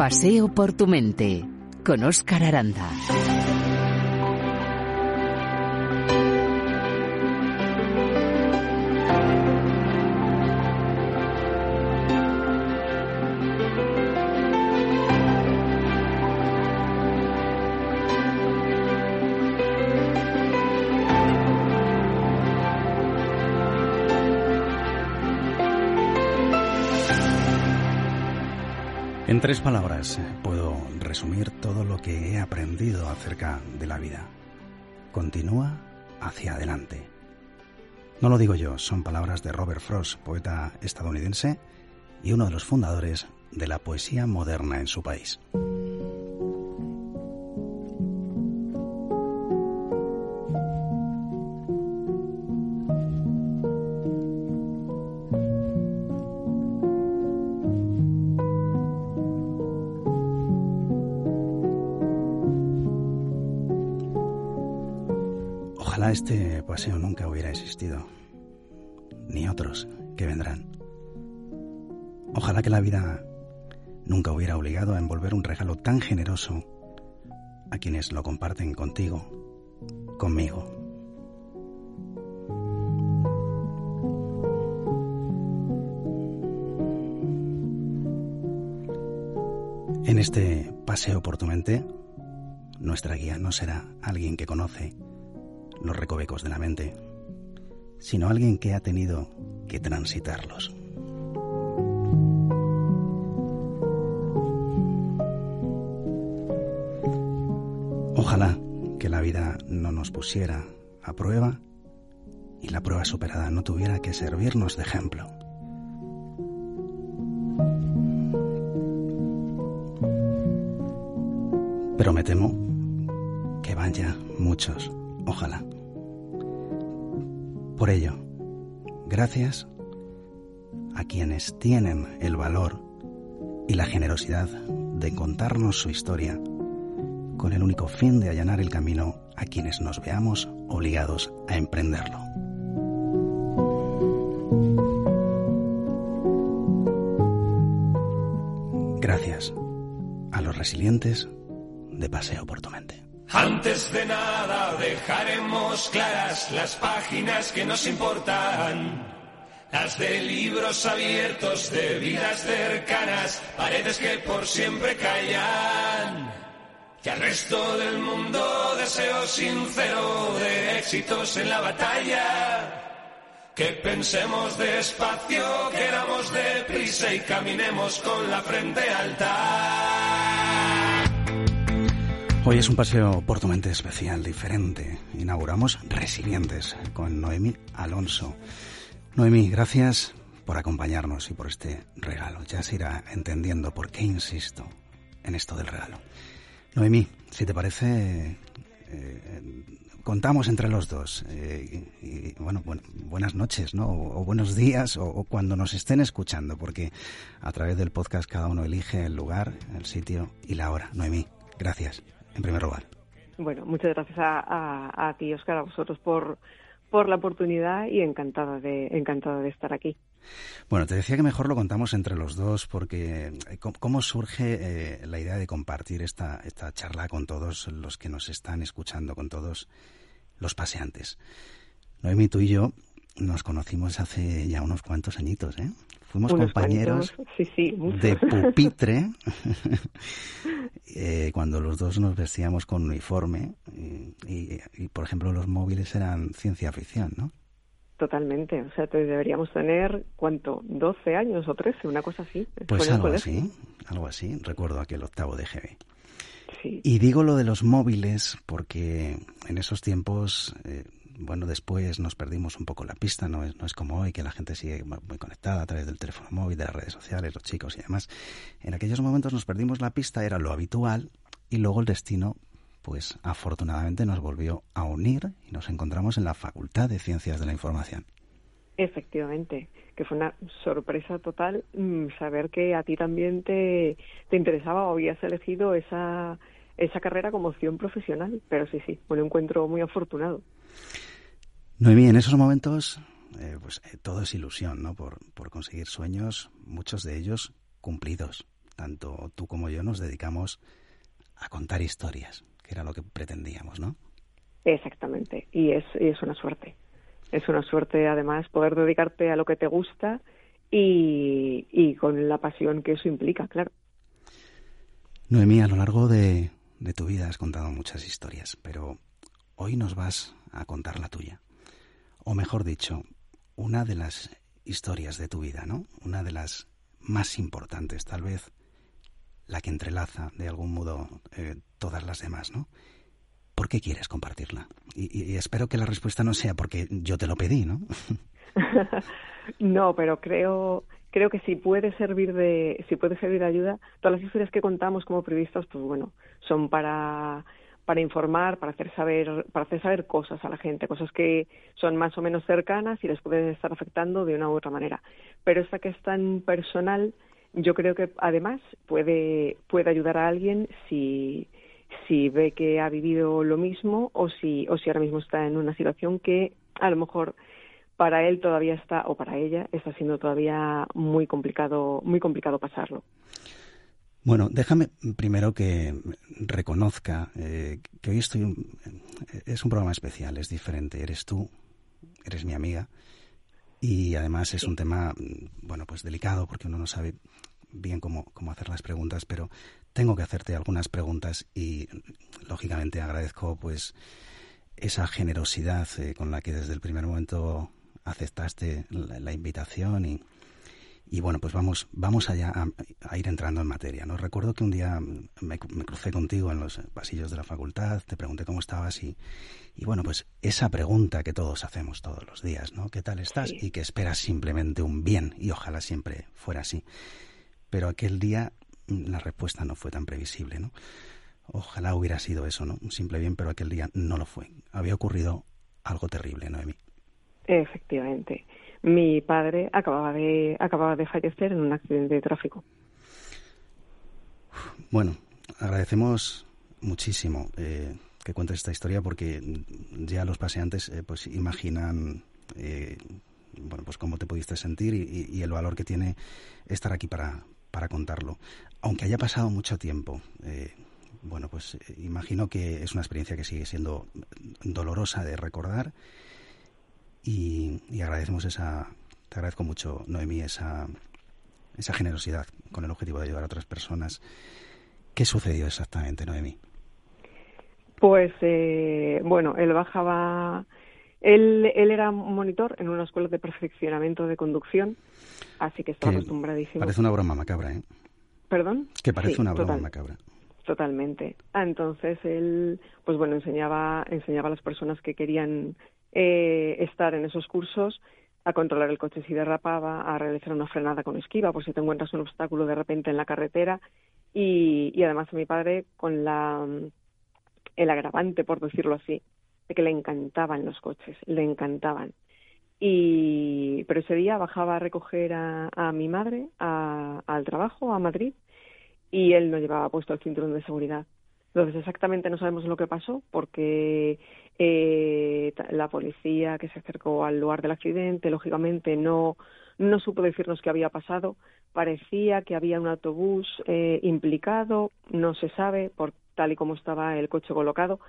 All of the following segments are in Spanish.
Paseo por tu mente con Óscar Aranda. En tres palabras puedo resumir todo lo que he aprendido acerca de la vida. Continúa hacia adelante. No lo digo yo, son palabras de Robert Frost, poeta estadounidense y uno de los fundadores de la poesía moderna en su país. Ojalá este paseo nunca hubiera existido, ni otros que vendrán. Ojalá que la vida nunca hubiera obligado a envolver un regalo tan generoso a quienes lo comparten contigo, conmigo. En este paseo por tu mente, nuestra guía no será alguien que conoce los recovecos de la mente, sino alguien que ha tenido que transitarlos. Ojalá que la vida no nos pusiera a prueba y la prueba superada no tuviera que servirnos de ejemplo. Pero me temo que van ya muchos, ojalá. Por ello, gracias a quienes tienen el valor y la generosidad de contarnos su historia con el único fin de allanar el camino a quienes nos veamos obligados a emprenderlo. Gracias a los resilientes de Paseo por tu mente. Antes de nada dejaremos claras las páginas que nos importan. Las de libros abiertos, de vidas cercanas, paredes que por siempre callan. Y al resto del mundo deseo sincero de éxitos en la batalla. Que pensemos despacio, queramos deprisa y caminemos con la frente alta. Hoy es un paseo por tu mente especial, diferente. Inauguramos Resilientes con Noemi Alonso. Noemi, gracias por acompañarnos y por este regalo. Ya se irá entendiendo por qué insisto en esto del regalo. Noemí, si te parece, eh, contamos entre los dos. Eh, bueno, buenas noches, ¿no? O, buenos días, o, o, cuando nos estén escuchando, porque a través del podcast cada uno elige el lugar, el sitio y la hora. Noemí, gracias, en primer lugar. Bueno, muchas gracias a, a, a ti, Oscar, a vosotros por, por la oportunidad y encantada de, encantada de estar aquí. Bueno, te decía que mejor lo contamos entre los dos porque eh, ¿cómo surge eh, la idea de compartir esta, esta charla con todos los que nos están escuchando, con todos los paseantes? Noemi, tú y yo nos conocimos hace ya unos cuantos añitos, ¿eh? Fuimos Unos compañeros sí, sí, de pupitre eh, cuando los dos nos vestíamos con uniforme y, y, y, por ejemplo, los móviles eran ciencia ficción, ¿no? Totalmente. O sea, te deberíamos tener, ¿cuánto? ¿12 años o 13? Una cosa así. Pues algo así, algo así. Recuerdo aquel octavo de GB. Sí. Y digo lo de los móviles porque en esos tiempos, eh, bueno, después nos perdimos un poco la pista, no es, no es como hoy que la gente sigue muy conectada a través del teléfono móvil, de las redes sociales, los chicos y demás. En aquellos momentos nos perdimos la pista, era lo habitual, y luego el destino, pues afortunadamente nos volvió a unir y nos encontramos en la Facultad de Ciencias de la Información. Efectivamente, que fue una sorpresa total mm, saber que a ti también te, te interesaba o habías elegido esa, esa carrera como opción profesional. Pero sí, sí, un encuentro muy afortunado. Noemí, en esos momentos, eh, pues eh, todo es ilusión, ¿no? Por, por conseguir sueños, muchos de ellos cumplidos tanto tú como yo nos dedicamos a contar historias, que era lo que pretendíamos, ¿no? Exactamente, y es, es una suerte. Es una suerte, además, poder dedicarte a lo que te gusta y, y con la pasión que eso implica, claro. Noemí, a lo largo de, de tu vida has contado muchas historias, pero hoy nos vas a contar la tuya. O mejor dicho, una de las historias de tu vida, ¿no? Una de las más importantes, tal vez la que entrelaza de algún modo eh, todas las demás, ¿no? ¿Por qué quieres compartirla? Y, espero que la respuesta no sea porque yo te lo pedí, ¿no? no, pero creo creo que si puede servir de si puede servir de ayuda, todas las historias que contamos como periodistas, pues bueno, son para para informar, para hacer saber, para hacer saber cosas a la gente, cosas que son más o menos cercanas y les pueden estar afectando de una u otra manera. Pero esta que es tan personal, yo creo que además puede, puede ayudar a alguien si, si ve que ha vivido lo mismo o si, o si ahora mismo está en una situación que a lo mejor para él todavía está o para ella está siendo todavía muy complicado, muy complicado pasarlo. Bueno, déjame primero que reconozca eh, que hoy estoy. es un programa especial, es diferente. Eres tú, eres mi amiga. Y además es un tema, bueno, pues delicado porque uno no sabe bien cómo, cómo hacer las preguntas, pero tengo que hacerte algunas preguntas y lógicamente agradezco pues esa generosidad eh, con la que desde el primer momento aceptaste la invitación y, y bueno, pues vamos, vamos allá a, ir entrando en materia. ¿no? Recuerdo que un día me, crucé contigo en los pasillos de la facultad, te pregunté cómo estabas y, y bueno, pues esa pregunta que todos hacemos todos los días, ¿no? ¿Qué tal estás? Y que esperas simplemente un bien y ojalá siempre fuera así. Pero aquel día la respuesta no fue tan previsible, ¿no? Ojalá hubiera sido eso, ¿no? Un simple bien, pero aquel día no lo fue. Había ocurrido algo terrible, Noemí. Efectivamente mi padre acababa de, acababa de fallecer en un accidente de tráfico. Bueno, agradecemos muchísimo eh, que cuentes esta historia porque ya los paseantes eh, pues imaginan eh, bueno pues cómo te pudiste sentir y, el valor que tiene estar aquí para, para contarlo. Aunque haya pasado mucho tiempo, bueno pues imagino que es una experiencia que sigue siendo dolorosa de recordar y, agradecemos esa, te agradezco mucho, Noemí, esa, esa generosidad con el objetivo de ayudar a otras personas. ¿Qué sucedió exactamente, Noemí? Pues, eh, bueno, él bajaba, él, él era monitor en una escuela de perfeccionamiento de conducción, así que está acostumbradísimo. Parece una broma macabra, ¿eh? ¿Perdón? Que parece una broma macabra. Totalmente. Entonces él, pues bueno, enseñaba, enseñaba a las personas que querían eh, estar en esos cursos a controlar el coche si derrapaba, a realizar una frenada con esquiva por si te encuentras un obstáculo de repente en la carretera y, y además a mi padre con la el agravante, por decirlo así, de que le encantaban los coches, le encantaban. Y, pero ese día bajaba a recoger a, a mi madre al trabajo, a Madrid, y él no llevaba puesto el cinturón de seguridad. Entonces exactamente no sabemos lo que pasó porque eh, la policía que se acercó al lugar del accidente, lógicamente no, no supo decirnos qué había pasado. Parecía que había un autobús eh, implicado, no se sabe por tal y como estaba el coche colocado.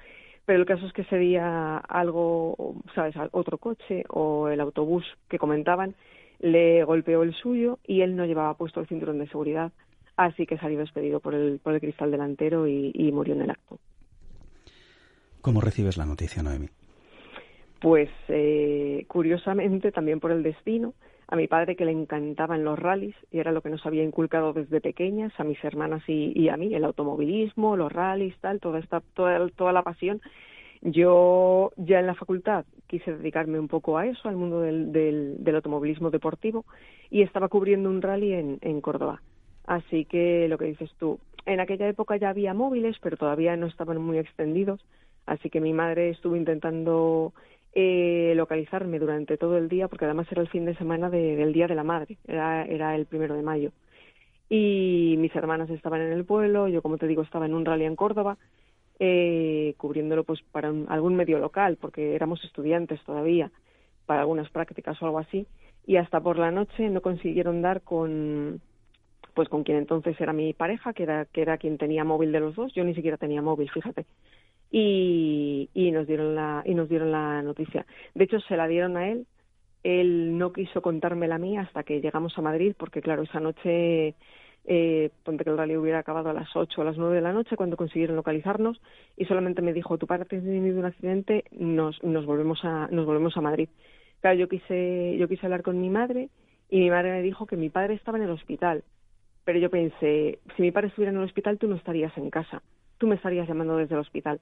Pero el caso es que ese día algo, ¿sabes? Otro coche o el autobús que comentaban le golpeó el suyo y él no llevaba puesto el cinturón de seguridad así que salió despedido por el, por el cristal delantero y, murió en el acto. ¿Cómo recibes la noticia, Noemi? Pues eh, curiosamente también por el destino. A mi padre que le encantaban los rallies y era lo que nos había inculcado desde pequeñas, a mis hermanas y, a mí, el automovilismo, los rallies, tal, toda esta, toda, toda la pasión. Yo ya en la facultad quise dedicarme un poco a eso, al mundo del, del, automovilismo deportivo, y estaba cubriendo un rally en, en Córdoba. Así que lo que dices tú, en aquella época ya había móviles, pero todavía no estaban muy extendidos, así que mi madre estuvo intentando eh, localizarme durante todo el día, porque además era el fin de semana del Día de la Madre, era, era el primero de mayo. Y mis hermanas estaban en el pueblo, yo como te digo estaba en un rally en Córdoba, eh, cubriéndolo pues para algún medio local, porque éramos estudiantes todavía, para algunas prácticas o algo así, y hasta por la noche no consiguieron dar con pues con quien entonces era mi pareja, que era, que era quien tenía móvil de los dos, yo ni siquiera tenía móvil, fíjate. Y, y nos dieron la, y nos dieron la noticia. De hecho, se la dieron a él, él no quiso contármela a mí hasta que llegamos a Madrid, porque claro, esa noche eh, ponte que el rally hubiera acabado a las 8 o a las 9 de la noche cuando consiguieron localizarnos y solamente me dijo, tu padre ha tenido un accidente, nos, nos, volvemos a, nos volvemos a Madrid. Claro, yo quise, yo quise hablar con mi madre y mi madre me dijo que mi padre estaba en el hospital. Pero yo pensé, si mi padre estuviera en el hospital, tú no estarías en casa, tú me estarías llamando desde el hospital.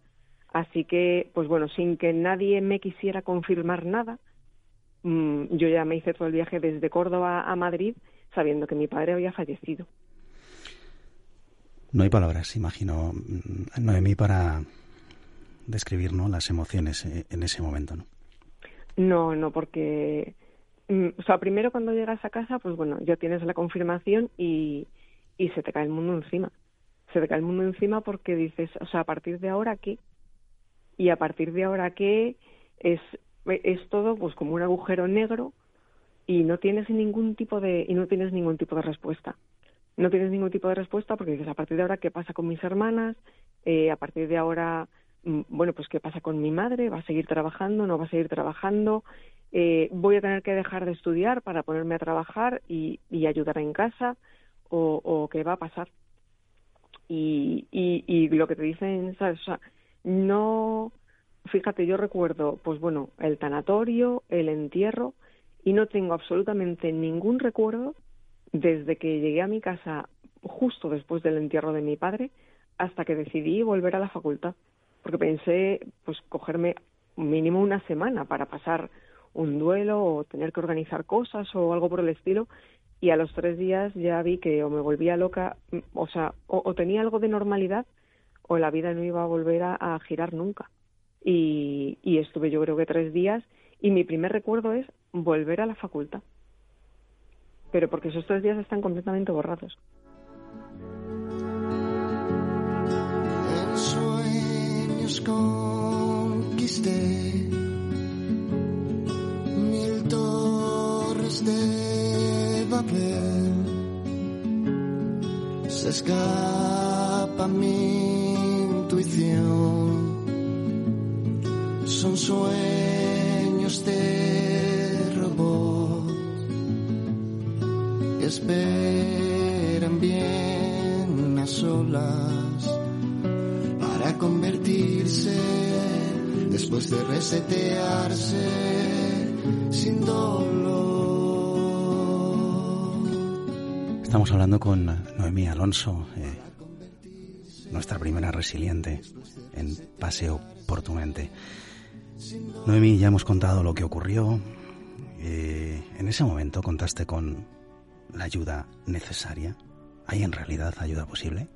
Así que, pues bueno, sin que nadie me quisiera confirmar nada, mm, yo ya me hice todo el viaje desde Córdoba a Madrid sabiendo que mi padre había fallecido. No hay palabras, imagino, mm, Noemí, para describir ¿no? las emociones eh, en ese momento, ¿no? No, no, porque, mm, o sea, primero cuando llegas a casa, pues bueno, ya tienes la confirmación y, y se te cae el mundo encima. Se te cae el mundo encima porque dices, o sea, a partir de ahora, ¿qué? Y a partir de ahora, ¿qué? Es, es todo pues como un agujero negro y no tienes ningún tipo de, y no tienes ningún tipo de respuesta no tienes ningún tipo de respuesta porque dices, a partir de ahora, ¿qué pasa con mis hermanas? Eh, a partir de ahora, mm, bueno, pues ¿qué pasa con mi madre? ¿Va a seguir trabajando? ¿No va a seguir trabajando? Eh, ¿Voy a tener que dejar de estudiar para ponerme a trabajar y, ayudar en casa? O, qué va a pasar? Y, y, lo que te dicen. O no, fíjate, yo recuerdo, pues bueno, el tanatorio, el entierro, y no tengo absolutamente ningún recuerdo desde que llegué a mi casa justo después del entierro de mi padre hasta que decidí volver a la facultad, porque pensé pues cogerme mínimo una semana para pasar un duelo o tener que organizar cosas o algo por el estilo y a los tres días ya vi que o me volvía loca, o sea, o, tenía algo de normalidad o la vida no iba a volver a, girar nunca. Y, estuve yo creo que tres días y mi primer recuerdo es volver a la facultad pero porque esos tres días están completamente borrados. Sueños conquisté mil torres de papel. Se resetearse sin dolor. Estamos hablando con Noemí Alonso, eh, nuestra primera resiliente en Paseo por tu mente. Noemí, ya hemos contado lo que ocurrió. Eh, en ese momento contaste con la ayuda necesaria? ¿Hay en realidad ayuda posible?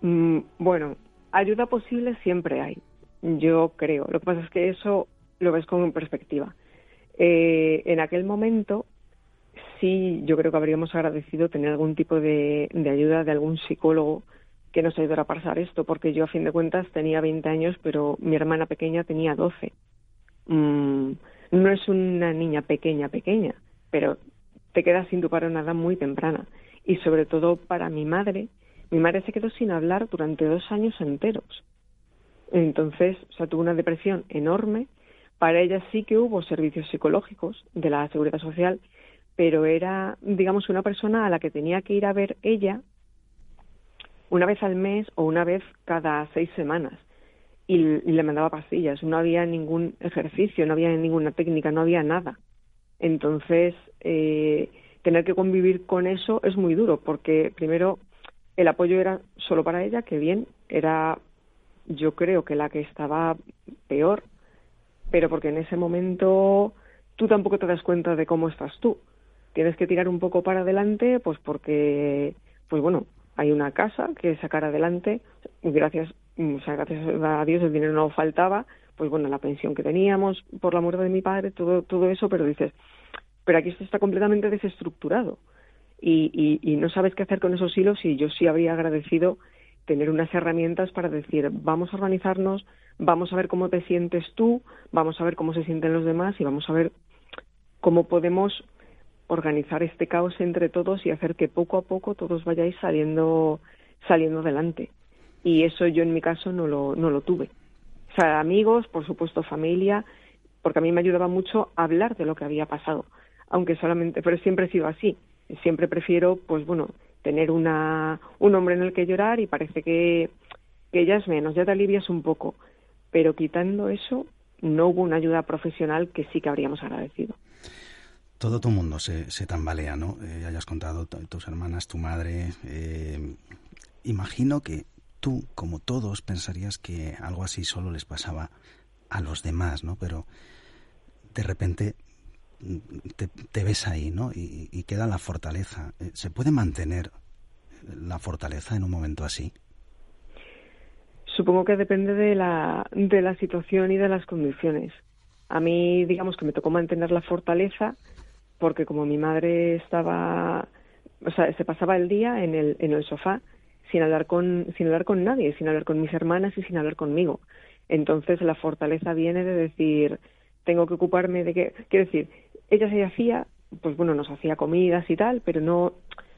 Mm, bueno, ayuda posible siempre hay, yo creo. Lo que pasa es que eso lo ves con perspectiva. Eh, en aquel momento sí, yo creo que habríamos agradecido tener algún tipo de, ayuda de algún psicólogo que nos ayudara a pasar esto, porque yo a fin de cuentas tenía 20 años, pero mi hermana pequeña tenía 12. Mm, no es una niña pequeña, pequeña, pero te quedas sin tu padre a una edad muy temprana. Y sobre todo para mi madre, mi madre se quedó sin hablar durante dos años enteros. Entonces, o sea, tuvo una depresión enorme. Para ella sí que hubo servicios psicológicos de la seguridad social, pero era, digamos, una persona a la que tenía que ir a ver ella una vez al mes o una vez cada seis semanas. Y, le mandaba pastillas. No había ningún ejercicio, no había ninguna técnica, no había nada. Entonces, eh, tener que convivir con eso es muy duro, porque primero el apoyo era solo para ella, que bien, era yo creo que la que estaba peor, pero porque en ese momento tú tampoco te das cuenta de cómo estás tú. Tienes que tirar un poco para adelante, pues porque, pues bueno, hay una casa que sacar adelante, gracias, o sea, gracias a Dios el dinero no faltaba, pues bueno, la pensión que teníamos por la muerte de mi padre, todo, todo eso, pero dices, pero aquí esto está completamente desestructurado. Y, y, no sabes qué hacer con esos hilos y yo sí habría agradecido tener unas herramientas para decir, vamos a organizarnos, vamos a ver cómo te sientes tú, vamos a ver cómo se sienten los demás y vamos a ver cómo podemos organizar este caos entre todos y hacer que poco a poco todos vayáis saliendo saliendo adelante. Y eso yo en mi caso no lo, no lo tuve. O sea, amigos, por supuesto familia, porque a mí me ayudaba mucho hablar de lo que había pasado, aunque solamente, pero siempre he sido así. Siempre prefiero, pues bueno, tener una, un hombre en el que llorar y parece que, que ya es menos, ya te alivias un poco. Pero quitando eso, no hubo una ayuda profesional que sí que habríamos agradecido. Todo tu mundo se, se tambalea, ¿no? Eh, hayas contado tus hermanas, tu madre. Eh, imagino que tú, como todos, pensarías que algo así solo les pasaba a los demás, ¿no? Pero de repente te, ves ahí, ¿no? Y, queda la fortaleza. Eh, ¿Se puede mantener la fortaleza en un momento así? Supongo que depende de la, de la situación y de las condiciones. A mí, digamos que me tocó mantener la fortaleza porque como mi madre estaba, o sea, se pasaba el día en el, en el sofá sin hablar con, sin hablar con nadie, sin hablar con mis hermanas y sin hablar conmigo. Entonces la fortaleza viene de decir, tengo que ocuparme de que, quiero decir, ella se hacía, pues bueno, nos hacía comidas y tal, pero no,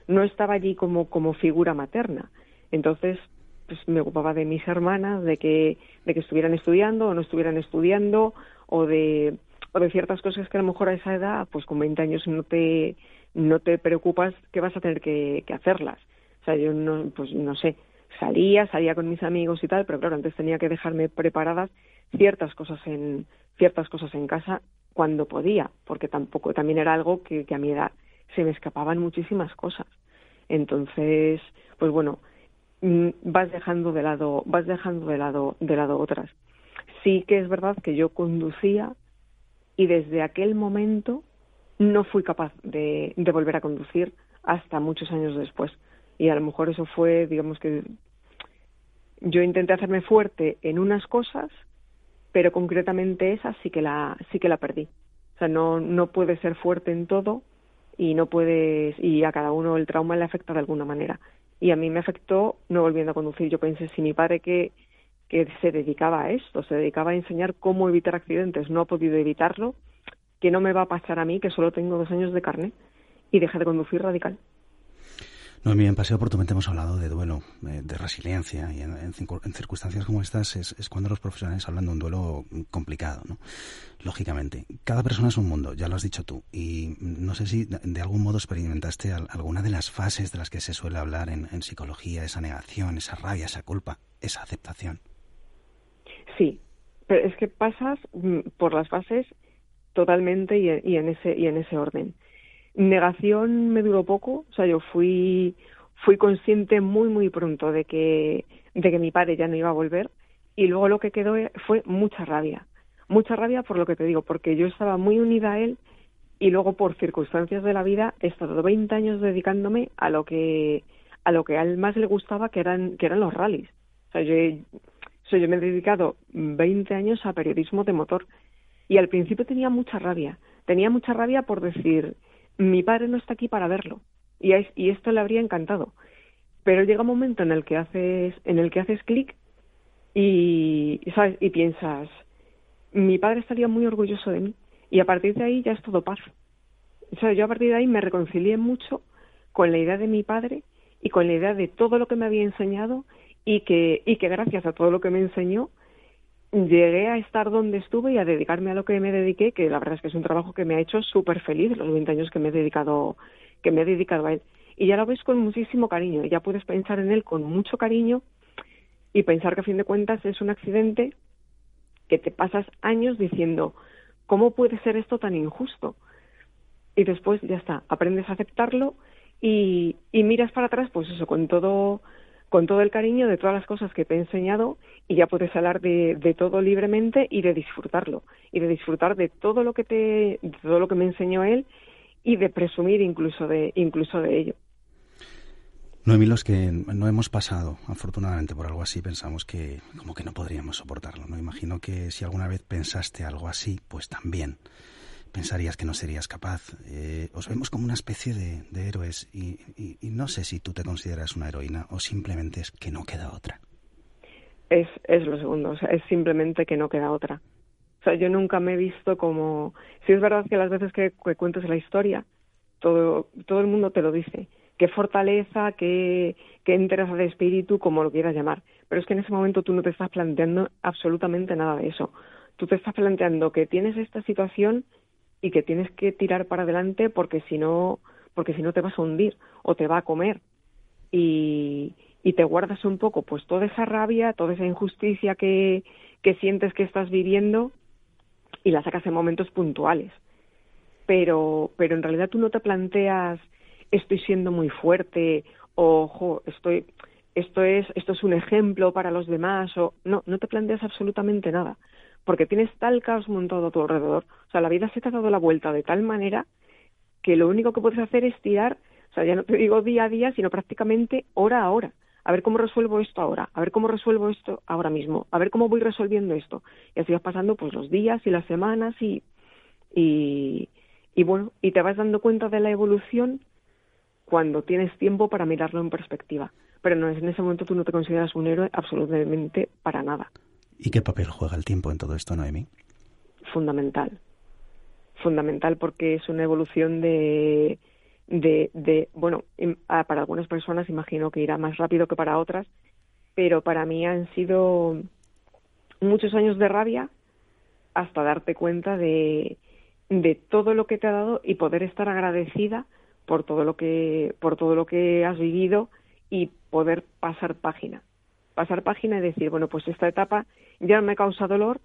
no estaba allí como, como figura materna. Entonces, pues me ocupaba de mis hermanas, de que, de que estuvieran estudiando o no estuvieran estudiando, o de, o de ciertas cosas que a lo mejor a esa edad, pues con 20 años no te, no te preocupas que vas a tener que, que hacerlas. O sea, yo no, pues no sé, salía, salía con mis amigos y tal, pero claro, antes tenía que dejarme preparadas ciertas cosas en, ciertas cosas en casa cuando podía, porque tampoco, también era algo que, que a mi edad se me escapaban muchísimas cosas. Entonces, pues bueno, mm, vas dejando de lado, vas dejando de lado, de lado otras. Sí que es verdad que yo conducía y desde aquel momento no fui capaz de, de volver a conducir hasta muchos años después. Y a lo mejor eso fue, digamos que yo intenté hacerme fuerte en unas cosas pero concretamente esa sí que la sí que la perdí. O sea, no no puedes ser fuerte en todo y no puedes y a cada uno el trauma le afecta de alguna manera. Y a mí me afectó no volviendo a conducir. Yo pensé si mi padre que que se dedicaba a esto, se dedicaba a enseñar cómo evitar accidentes, no ha podido evitarlo, que no me va a pasar a mí, que solo tengo dos años de carne, y dejé de conducir radical. No, en Paseo por tu mente hemos hablado de duelo, eh, de resiliencia, y en, circunstancias como estas es, cuando los profesionales hablan de un duelo complicado, ¿no? Lógicamente. Cada persona es un mundo, ya lo has dicho tú, y no sé si de algún modo experimentaste alguna de las fases de las que se suele hablar en, psicología, esa negación, esa rabia, esa culpa, esa aceptación. Sí, pero es que pasas mm, por las fases totalmente y en ese, y en ese orden. Negación me duró poco, o sea, yo fui, fui consciente muy, muy pronto de que, de que mi padre ya no iba a volver y luego lo que quedó fue mucha rabia. Mucha rabia por lo que te digo, porque yo estaba muy unida a él y luego por circunstancias de la vida he estado 20 años dedicándome a lo que a lo que a él más le gustaba que eran que eran los rallies. O sea, yo, yo me he dedicado 20 años a periodismo de motor y al principio tenía mucha rabia. Tenía mucha rabia por decir, mi padre no está aquí para verlo y, esto le habría encantado. Pero llega un momento en el que haces, en el que haces clic y, ¿sabes? y piensas, mi padre estaría muy orgulloso de mí y a partir de ahí ya es todo paz. O yo a partir de ahí me reconcilié mucho con la idea de mi padre y con la idea de todo lo que me había enseñado y que, y que gracias a todo lo que me enseñó llegué a estar donde estuve y a dedicarme a lo que me dediqué, que la verdad es que es un trabajo que me ha hecho súper feliz los 20 años que me he dedicado, que me he dedicado a él. Y ya lo ves con muchísimo cariño, ya puedes pensar en él con mucho cariño y pensar que a fin de cuentas es un accidente que te pasas años diciendo, ¿cómo puede ser esto tan injusto? Y después ya está, aprendes a aceptarlo y, y miras para atrás, pues eso, con todo con todo el cariño de todas las cosas que te he enseñado y ya puedes hablar de, todo libremente y de disfrutarlo y de disfrutar de todo lo que te de todo lo que me enseñó él y de presumir incluso de incluso de ello. Noemí, los que no hemos pasado, afortunadamente, por algo así, pensamos que como que no podríamos soportarlo. No imagino que si alguna vez pensaste algo así, pues también pensarías que no serías capaz. Eh, os vemos como una especie de, héroes y, no sé si tú te consideras una heroína o simplemente es que no queda otra. Es, es lo segundo, o sea, es simplemente que no queda otra. O sea, yo nunca me he visto como... Si es verdad que las veces que, cuentes la historia, todo, todo el mundo te lo dice. Qué fortaleza, qué, qué entereza de espíritu, como lo quieras llamar. Pero es que en ese momento tú no te estás planteando absolutamente nada de eso. Tú te estás planteando que tienes esta situación y que tienes que tirar para adelante porque si no, porque si no te vas a hundir o te va a comer. Y, y te guardas un poco pues toda esa rabia, toda esa injusticia que, que sientes que estás viviendo y la sacas en momentos puntuales. Pero, pero en realidad tú no te planteas estoy siendo muy fuerte ojo, estoy esto es esto es un ejemplo para los demás o no, no te planteas absolutamente nada, porque tienes tal caos montado a tu alrededor, o sea, la vida se te ha dado la vuelta de tal manera que lo único que puedes hacer es tirar, o sea, ya no te digo día a día, sino prácticamente hora a hora a ver cómo resuelvo esto ahora, a ver cómo resuelvo esto ahora mismo, a ver cómo voy resolviendo esto. Y así vas pasando pues los días y las semanas y, y, y bueno, y te vas dando cuenta de la evolución cuando tienes tiempo para mirarlo en perspectiva. Pero no, en ese momento tú no te consideras un héroe absolutamente para nada. ¿Y qué papel juega el tiempo en todo esto, Noemi? Fundamental. Fundamental porque es una evolución de, de, bueno, para algunas personas imagino que irá más rápido que para otras, pero para mí han sido muchos años de rabia hasta darte cuenta de, de todo lo que te ha dado y poder estar agradecida por todo lo que por todo lo que has vivido y poder pasar página pasar página y decir bueno pues esta etapa ya no me causa dolor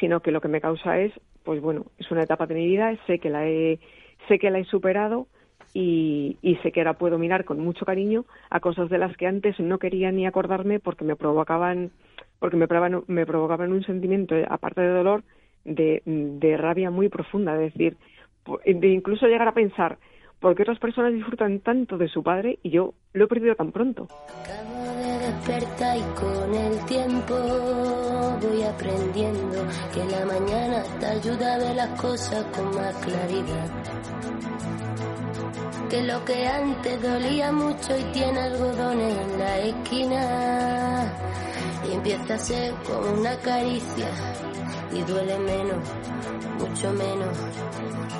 sino que lo que me causa es pues bueno es una etapa de mi vida sé que la he sé que la he superado y, sé que ahora puedo mirar con mucho cariño a cosas de las que antes no quería ni acordarme porque me provocaban porque me provocaban, me provocaban un sentimiento aparte de dolor de, de rabia muy profunda es decir de incluso llegar a pensar por qué otras personas disfrutan tanto de su padre y yo lo he perdido tan pronto. Acabo de despertar y con el tiempo voy aprendiendo que la mañana te ayuda a ver las cosas con más claridad. Que lo que antes dolía mucho y tiene algodones en la esquina y empieza a ser como una caricia. Y duele menos, mucho menos,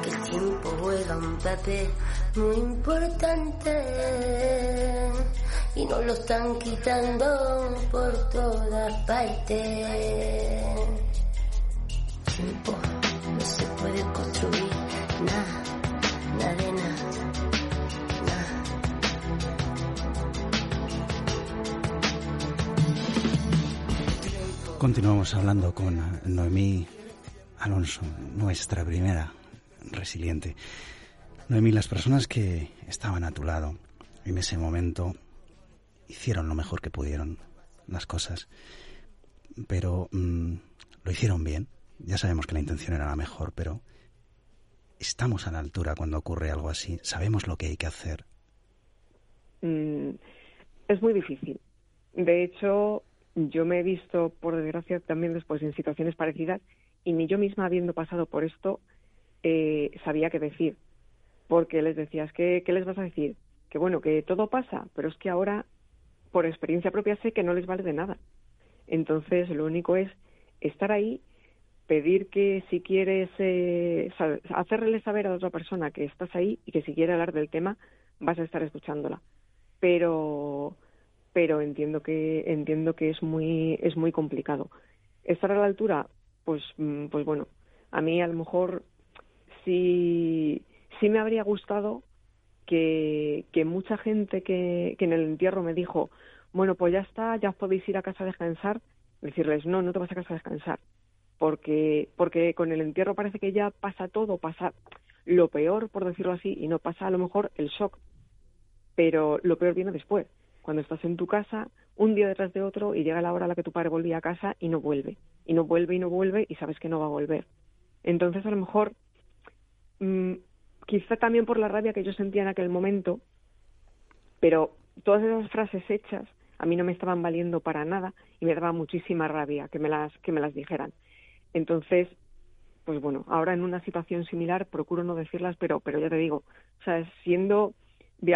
que el tiempo juega un papel muy importante. Y nos lo están quitando por todas partes. Tiempo no se puede construir nada, Continuamos hablando con Noemí Alonso, nuestra primera resiliente. Noemí, las personas que estaban a tu lado en ese momento hicieron lo mejor que pudieron las cosas, pero mm, lo hicieron bien. Ya sabemos que la intención era la mejor, pero estamos a la altura cuando ocurre algo así. Sabemos lo que hay que hacer. Mm, es muy difícil. De hecho, yo me he visto, por desgracia, también después en situaciones parecidas y ni yo misma habiendo pasado por esto eh, sabía qué decir. Porque les decías, ¿qué, ¿qué les vas a decir? Que bueno, que todo pasa, pero es que ahora, por experiencia propia, sé que no les vale de nada. Entonces, lo único es estar ahí, pedir que si quieres eh, hacerle saber a otra persona que estás ahí y que si quiere hablar del tema, vas a estar escuchándola. Pero pero entiendo que entiendo que es muy es muy complicado. Estar a la altura pues mm, pues bueno a mí a lo mejor sí sí me habría gustado que, que mucha gente que, que en el entierro me dijo bueno pues ya está ya podéis ir a casa a descansar decirles no no te vas a casa a descansar porque porque con el entierro parece que ya pasa todo pasa lo peor por decirlo así y no pasa a lo mejor el shock. Pero lo peor viene después cuando estás en tu casa un día detrás de otro y llega la hora a la que tu padre volvía a casa y no vuelve, y no vuelve y no vuelve y sabes que no va a volver. Entonces a lo mejor, mmm, quizá también por la rabia que yo sentía en aquel momento, pero todas esas frases hechas a mí no me estaban valiendo para nada y me daba muchísima rabia que me las, que me las dijeran. Entonces, pues bueno, ahora en una situación similar procuro no decirlas, pero, pero ya te digo, o sea, siendo,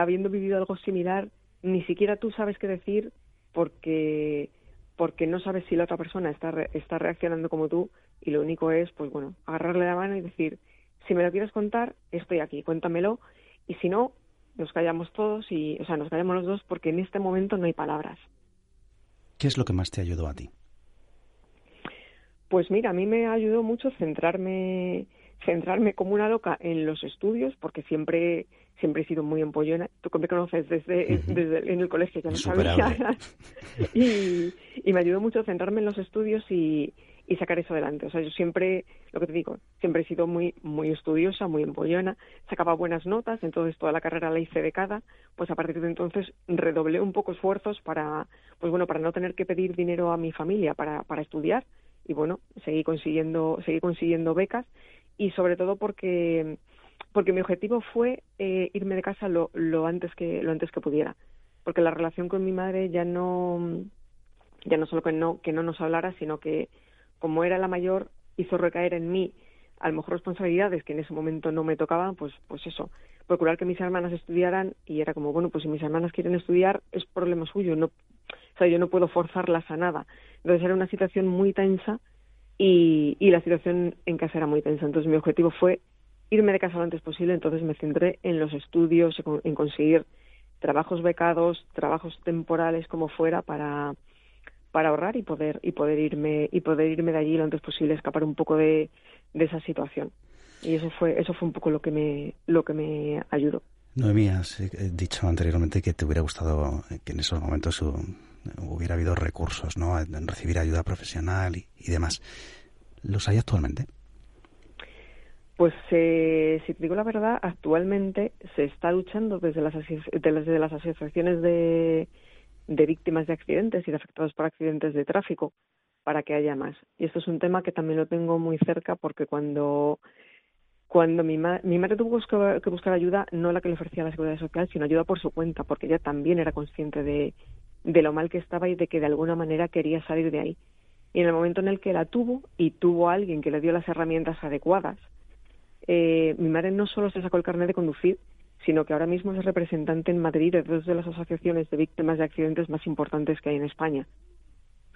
habiendo vivido algo similar, ni siquiera tú sabes qué decir porque porque no sabes si la otra persona está está reaccionando como tú y lo único es pues bueno agarrarle la mano y decir si me lo quieres contar estoy aquí cuéntamelo Y si no, nos callamos todos y, o sea, nos callamos los dos porque en este momento no hay palabras. ¿Qué es lo que más te ayudó a ti? Pues mira, a mí me ayudó mucho centrarme centrarme como una loca en los estudios porque siempre siempre he sido muy empollona. Tú me conoces desde, desde en el colegio ya no sabía y, y me ayudó mucho centrarme en los estudios y, y sacar eso adelante. O sea, yo siempre, lo que te digo, siempre he sido muy, muy estudiosa, muy empollona, sacaba buenas notas, entonces toda la carrera la hice becada, pues a partir de entonces redoblé un poco esfuerzos para, pues bueno, para no tener que pedir dinero a mi familia para, para estudiar. Y bueno, seguí consiguiendo, seguí consiguiendo becas. Y sobre todo porque, porque mi objetivo fue eh, irme de casa lo, lo antes que, lo antes que pudiera. Porque la relación con mi madre ya no, ya no solo que no, que no nos hablara, sino que como era la mayor, hizo recaer en mí a lo mejor responsabilidades que en ese momento no me tocaban, pues, pues eso, procurar que mis hermanas estudiaran y era como, bueno, pues si mis hermanas quieren estudiar es problema suyo, no, o sea, yo no puedo forzarlas a nada. Entonces era una situación muy tensa y, y la situación en casa era muy tensa. Entonces mi objetivo fue irme de casa lo antes posible, entonces me centré en los estudios, en conseguir trabajos becados, trabajos temporales como fuera para para ahorrar y poder y poder irme y poder irme de allí lo antes posible escapar un poco de, de esa situación y eso fue eso fue un poco lo que me lo que me ayudó Noemí, has eh, dicho anteriormente que te hubiera gustado que en esos momentos hubiera habido recursos, ¿no? En recibir ayuda profesional y, demás. ¿Los hay actualmente? Pues eh, si te digo la verdad, actualmente se está luchando desde las, desde las asociaciones de, de víctimas de accidentes y de afectados por accidentes de tráfico para que haya más. Y esto es un tema que también lo tengo muy cerca porque cuando cuando mi, mi madre tuvo que buscar ayuda, no la que le ofrecía la Seguridad Social, sino ayuda por su cuenta, porque ella también era consciente de, de lo mal que estaba y de que de alguna manera quería salir de ahí. Y en el momento en el que la tuvo y tuvo a alguien que le dio las herramientas adecuadas, eh, mi madre no solo se sacó el carnet de conducir, sino que ahora mismo es representante en Madrid de dos de las asociaciones de víctimas de accidentes más importantes que hay en España.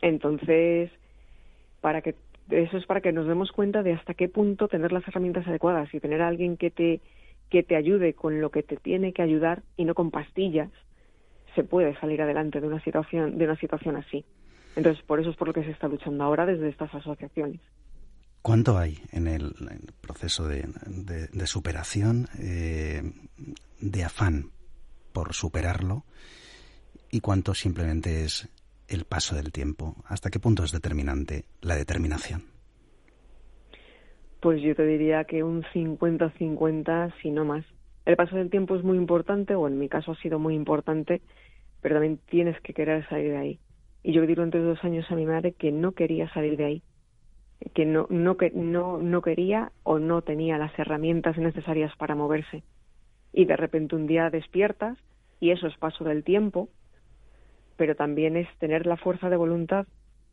Entonces, para que eso es para que nos demos cuenta de hasta qué punto tener las herramientas adecuadas y tener a alguien que te que te ayude con lo que te tiene que ayudar y no con pastillas, se puede salir adelante de una situación de una situación así. Entonces, por eso es por lo que se está luchando ahora desde estas asociaciones. ¿Cuánto hay en el, proceso de, superación, eh, de afán por superarlo, y cuánto simplemente es el paso del tiempo? ¿Hasta qué punto es determinante la determinación? Pues yo te diría que un 50-50, si no más. El paso del tiempo es muy importante, o en mi caso ha sido muy importante, pero también tienes que querer salir de ahí. Y yo le digo entre dos años a mi madre que no quería salir de ahí que no, no, no, no quería o no tenía las herramientas necesarias para moverse. Y de repente un día despiertas y eso es paso del tiempo, pero también es tener la fuerza de voluntad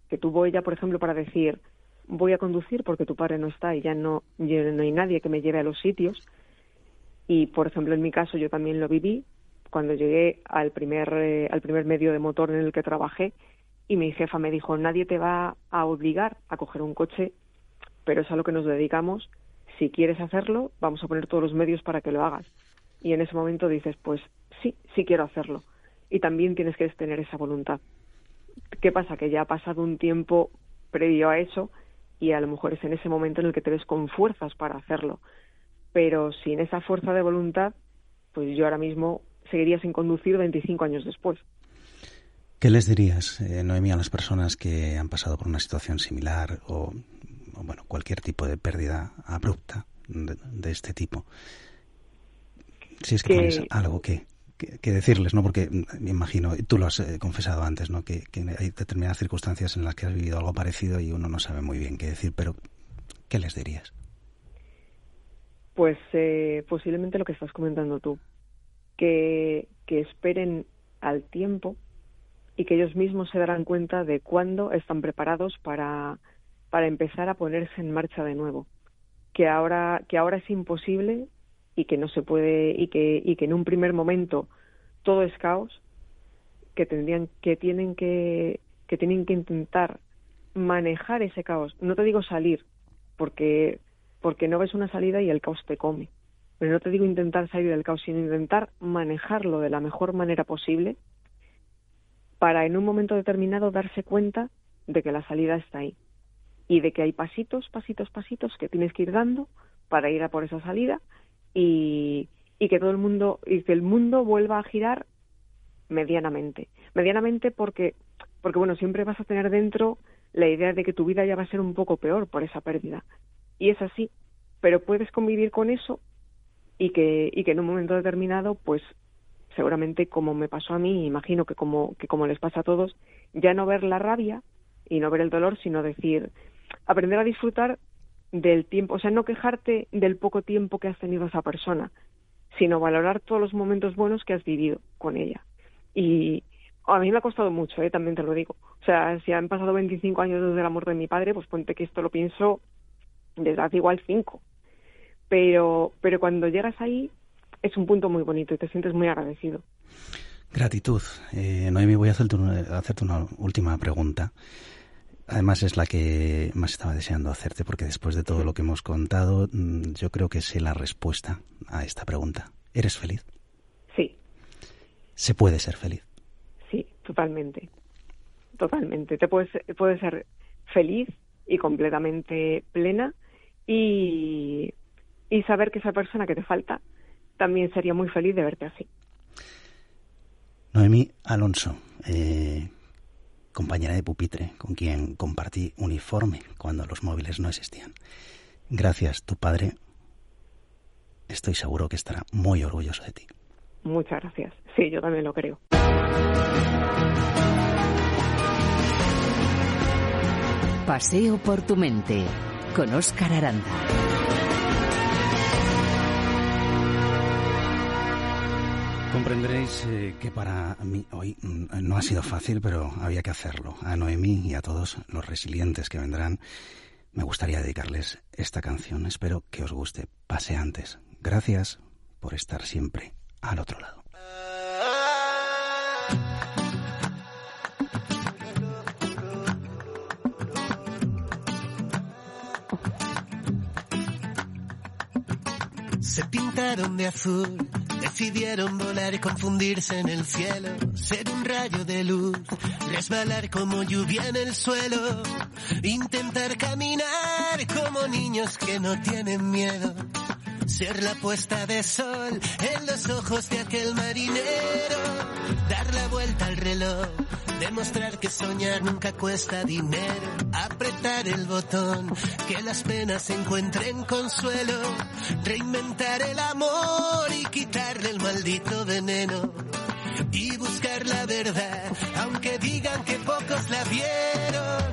que tuvo ella, por ejemplo, para decir voy a conducir porque tu padre no está y ya no, no hay nadie que me lleve a los sitios. Y, por ejemplo, en mi caso yo también lo viví cuando llegué al primer, eh, al primer medio de motor en el que trabajé y mi jefa me dijo, nadie te va a obligar a coger un coche, pero es a lo que nos dedicamos. Si quieres hacerlo, vamos a poner todos los medios para que lo hagas. Y en ese momento dices, pues sí, sí quiero hacerlo. Y también tienes que tener esa voluntad. ¿Qué pasa? Que ya ha pasado un tiempo previo a eso y a lo mejor es en ese momento en el que te ves con fuerzas para hacerlo. Pero sin esa fuerza de voluntad, pues yo ahora mismo seguiría sin conducir 25 años después. ¿Qué les dirías, eh, Noemí, a las personas que han pasado por una situación similar o, bueno, cualquier tipo de pérdida abrupta de, este tipo? Si es que, tienes algo que, que, decirles, ¿no? Porque me imagino, tú lo has eh, confesado antes, ¿no? Que, hay determinadas circunstancias en las que has vivido algo parecido y uno no sabe muy bien qué decir, pero ¿qué les dirías? Pues eh, posiblemente lo que estás comentando tú, que, que esperen al tiempo y que ellos mismos se darán cuenta de cuándo están preparados para, para empezar a ponerse en marcha de nuevo. Que ahora, que ahora es imposible y que no se puede y que, y que en un primer momento todo es caos, que tendrían, que tienen que, que tienen que intentar manejar ese caos. No te digo salir, porque, porque no ves una salida y el caos te come. pero no te digo intentar salir del caos, sino intentar manejarlo de la mejor manera posible para en un momento determinado darse cuenta de que la salida está ahí y de que hay pasitos, pasitos, pasitos que tienes que ir dando para ir a por esa salida y, y que todo el mundo y que el mundo vuelva a girar medianamente. Medianamente porque porque bueno, siempre vas a tener dentro la idea de que tu vida ya va a ser un poco peor por esa pérdida. Y es así, pero puedes convivir con eso y que y que en un momento determinado pues seguramente como me pasó a mí, imagino que como que como les pasa a todos, ya no ver la rabia y no ver el dolor, sino decir aprender a disfrutar del tiempo, o sea, no quejarte del poco tiempo que has tenido esa persona, sino valorar todos los momentos buenos que has vivido con ella. Y a mí me ha costado mucho, ¿eh? también te lo digo. O sea, si han pasado 25 años desde la muerte de mi padre, pues ponte que esto lo pienso desde hace igual 5. Pero, pero cuando llegas ahí es un punto muy bonito y te sientes muy agradecido. Gratitud. Eh, Noemi, voy a hacerte hacerte una última pregunta. Además es la que más estaba deseando hacerte porque después de todo lo que hemos contado, mm, yo creo que sé la respuesta a esta pregunta. ¿Eres feliz? Sí. ¿Se puede ser feliz? Sí, totalmente. Totalmente. Te puedes, puedes ser feliz y completamente plena y, y saber que esa persona que te falta también sería muy feliz de verte así. Noemí Alonso, eh, compañera de pupitre con quien compartí uniforme cuando los móviles no existían. Gracias, tu padre. Estoy seguro que estará muy orgulloso de ti. Muchas gracias. Sí, yo también lo creo. Paseo por tu mente con Óscar Aranda. Comprenderéis eh, que para mí hoy mm, no ha sido fácil, pero había que hacerlo. A Noemí y a todos los resilientes que vendrán, me gustaría dedicarles esta canción. Espero que os guste. Paseantes. Gracias por estar siempre al otro lado. Se pintaron de azul Decidieron volar y confundirse en el cielo, ser un rayo de luz, resbalar como lluvia en el suelo, intentar caminar como niños que no tienen miedo, ser la puesta de sol en los ojos de aquel marinero, dar la vuelta al reloj Demostrar que soñar nunca cuesta dinero. Apretar el botón, que las penas encuentren consuelo. Reinventar el amor y quitarle el maldito veneno. Y buscar la verdad, aunque digan que pocos la vieron.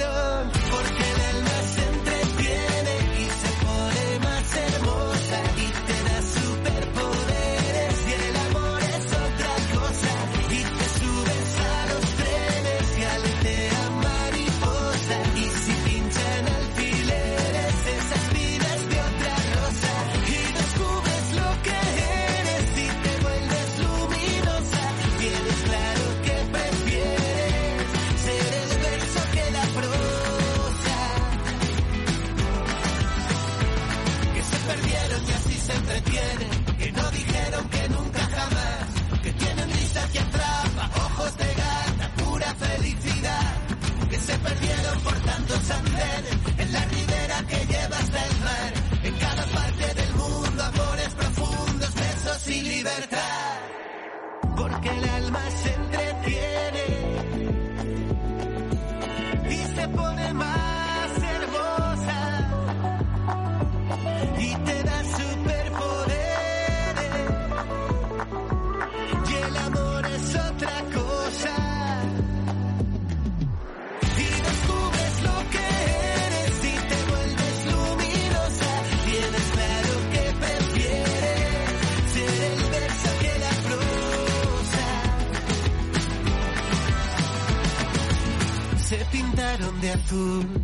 en la ribera que llevas hasta el mar, en cada parte del mundo, amores profundos, besos y libertad. Prosa se pintaron de azul